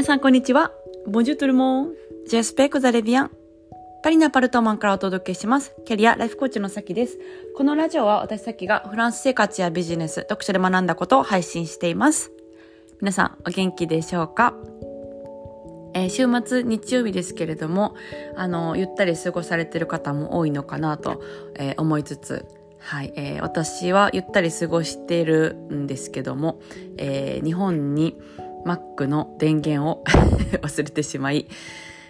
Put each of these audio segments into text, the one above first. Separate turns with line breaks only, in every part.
皆さんこんにちは。Bonjour tout le monde. J'espère que vous allez bien. パリのアパルトマンからお届けします。キャリアライフコーチのさきです。このラジオは私さきがフランス生活やビジネス、読書で学んだことを配信しています。皆さんお元気でしょうか？えー、週末日曜日ですけれども、あの、ゆったり過ごされてる方も多いのかなと、えー、思いつつ、はい、えー、私はゆったり過ごしているんですけども、えー、日本に Mac の電源を 忘れてしまい、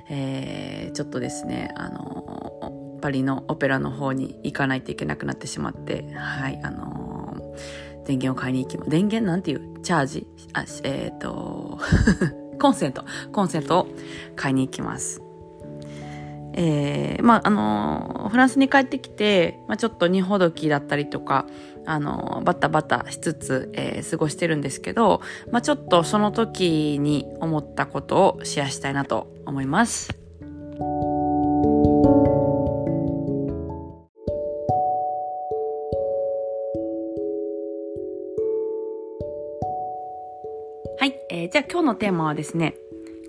えー、ちょっとですね、あのパリのオペラの方に行かないといけなくなってしまって、はい、あの電源を買いに行きます。電源なんていうチャージあ、えっ、ー、と、コンセント、コンセントを買いに行きます。えー、まあ、あのフランスに帰ってきて、まあ、ちょっと荷ほどきだったりとか、あのバタバタしつつ、えー、過ごしてるんですけど、まあ、ちょっとその時に思ったことをシェアしたいなと思います。はい、えー、じゃあ今日のテーマはですね、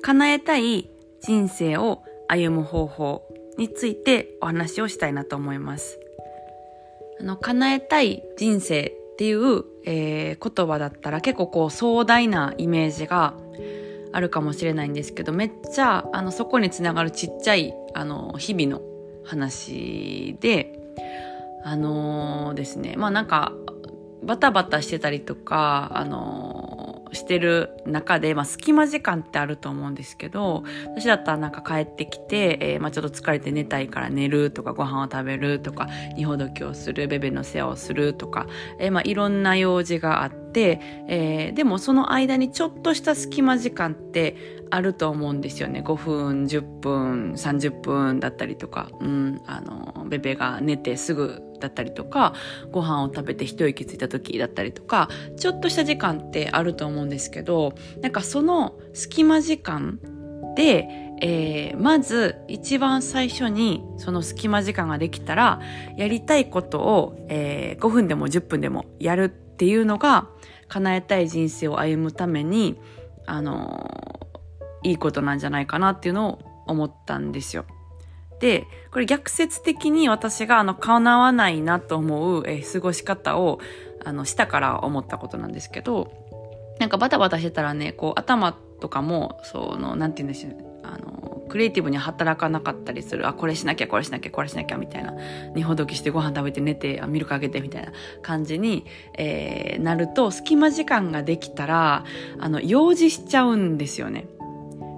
叶えたい人生を歩む方法についてお話をしたいなと思います。あの、叶えたい人生っていう、えー、言葉だったら結構こう壮大なイメージがあるかもしれないんですけど、めっちゃ、あの、そこにつながるちっちゃい、あの、日々の話で、あのー、ですね、まあなんか、バタバタしてたりとか、あのーしてる中で、まあ、隙間時間ってあると思うんですけど、私だったらなんか帰ってきて、えー、まあ、ちょっと疲れて寝たいから寝るとか、ご飯を食べるとか、二ほどきをする、ベベの世話をするとか、えー、まあ、いろんな用事があって、えー、でもその間にちょっとした隙間時間ってあると思うんですよね。5分、10分、30分だったりとか、うん、あの、ベベが寝てすぐだったりとか、ご飯を食べて一息ついた時だったりとか、ちょっとした時間ってあると思うんですけど、なんかその隙間時間で、えー、まず一番最初にその隙間時間ができたら、やりたいことを、えー、5分でも10分でもやるっていうのが、叶えたい人生を歩むために、あのいいことなんじゃないかなっていうのを思ったんですよ。で、これ逆説的に私があの叶わないなと思う、えー、過ごし方をあのしたから思ったことなんですけど、なんかバタバタしてたらね、こう頭とかも、その、なんて言うんでしょう、あの、クリエイティブに働かなかったりする。あ、これしなきゃ、これしなきゃ、これしなきゃ、みたいな。二ほどきしてご飯食べて寝て、あ、ミルクあげて、みたいな感じに、えー、なると、隙間時間ができたら、あの、用事しちゃうんですよね。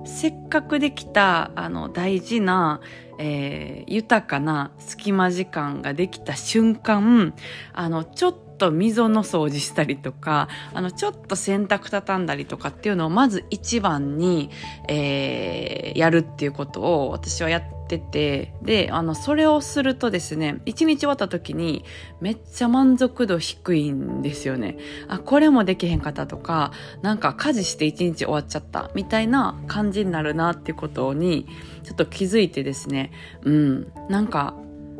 せっかくできた、あの、大事な、えー、豊かな隙間時間ができた瞬間、あの、ちょっと溝の掃除したりとか、あの、ちょっと洗濯畳んだりとかっていうのをまず一番に、えー、やるっていうことを私はやってて、で、あの、それをするとですね、一日終わった時にめっちゃ満足度低いんですよね。あ、これもできへんかったとか、なんか家事して一日終わっちゃったみたいな感じになるなっていうことに、ちょっと気づいてですね、うん、なんか、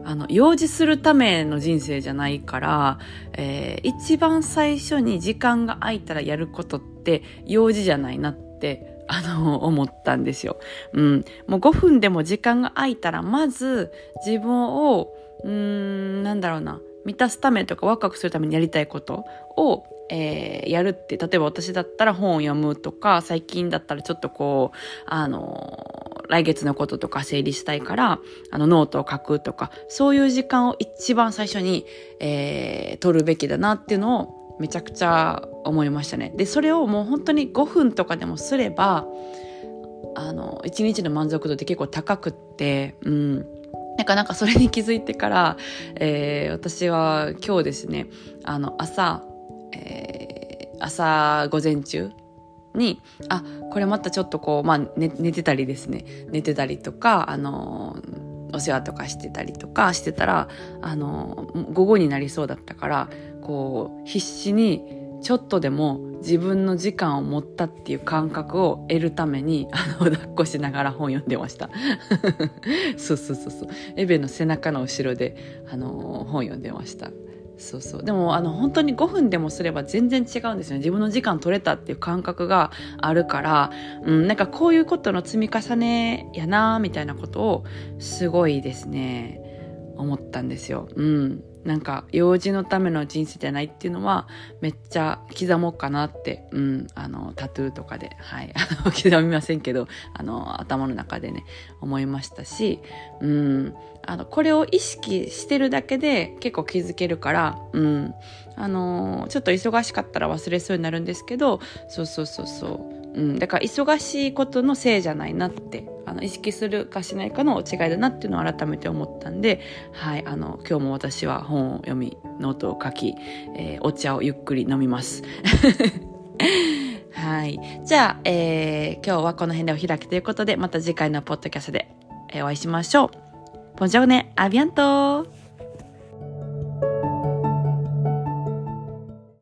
あの、用事するための人生じゃないから、えー、一番最初に時間が空いたらやることって用事じゃないなって、あの、思ったんですよ。うん。もう5分でも時間が空いたら、まず自分を、うーん、なんだろうな、満たすためとかワクワクするためにやりたいことを、えー、やるって、例えば私だったら本を読むとか、最近だったらちょっとこう、あの来月のこととか整理したいから、あの、ノートを書くとか、そういう時間を一番最初に、えー、取るべきだなっていうのをめちゃくちゃ思いましたね。で、それをもう本当に5分とかでもすれば、あの、1日の満足度って結構高くって、うん。なんかなんかそれに気づいてから、えー、私は今日ですね、あの、朝、朝午前中に、あ、これまたちょっとこう、まあ寝、寝てたりですね、寝てたりとか、あのお世話とかしてたりとかしてたら、あの午後になりそうだったから、こう、必死に、ちょっとでも自分の時間を持ったっていう感覚を得るために、あの、抱っこしながら本読んでました。そうそうそうそう。エベの背中の後ろで、あの、本読んでました。そうそう。でもあの本当に5分でもすれば全然違うんですよね。自分の時間取れたっていう感覚があるから、うん、なんかこういうことの積み重ねやなみたいなことをすごいですね。思ったんですよ。うん。なんか用事のための人生じゃないっていうのはめっちゃ刻もうかなって、うん、あのタトゥーとかで、はい、あの刻みませんけどあの頭の中でね思いましたし、うん、あのこれを意識してるだけで結構気づけるから、うん、あのちょっと忙しかったら忘れそうになるんですけどそうそうそうそう。うん、だから忙しいことのせいじゃないなってあの意識するかしないかの違いだなっていうのを改めて思ったんで、はい、あの今日も私は本を読みノートを書き、えー、お茶をゆっくり飲みます。はい。じゃあ、えー、今日はこの辺でお開きということで、また次回のポッドキャストで、お会いしましょう。ポンジョーネ、アビアント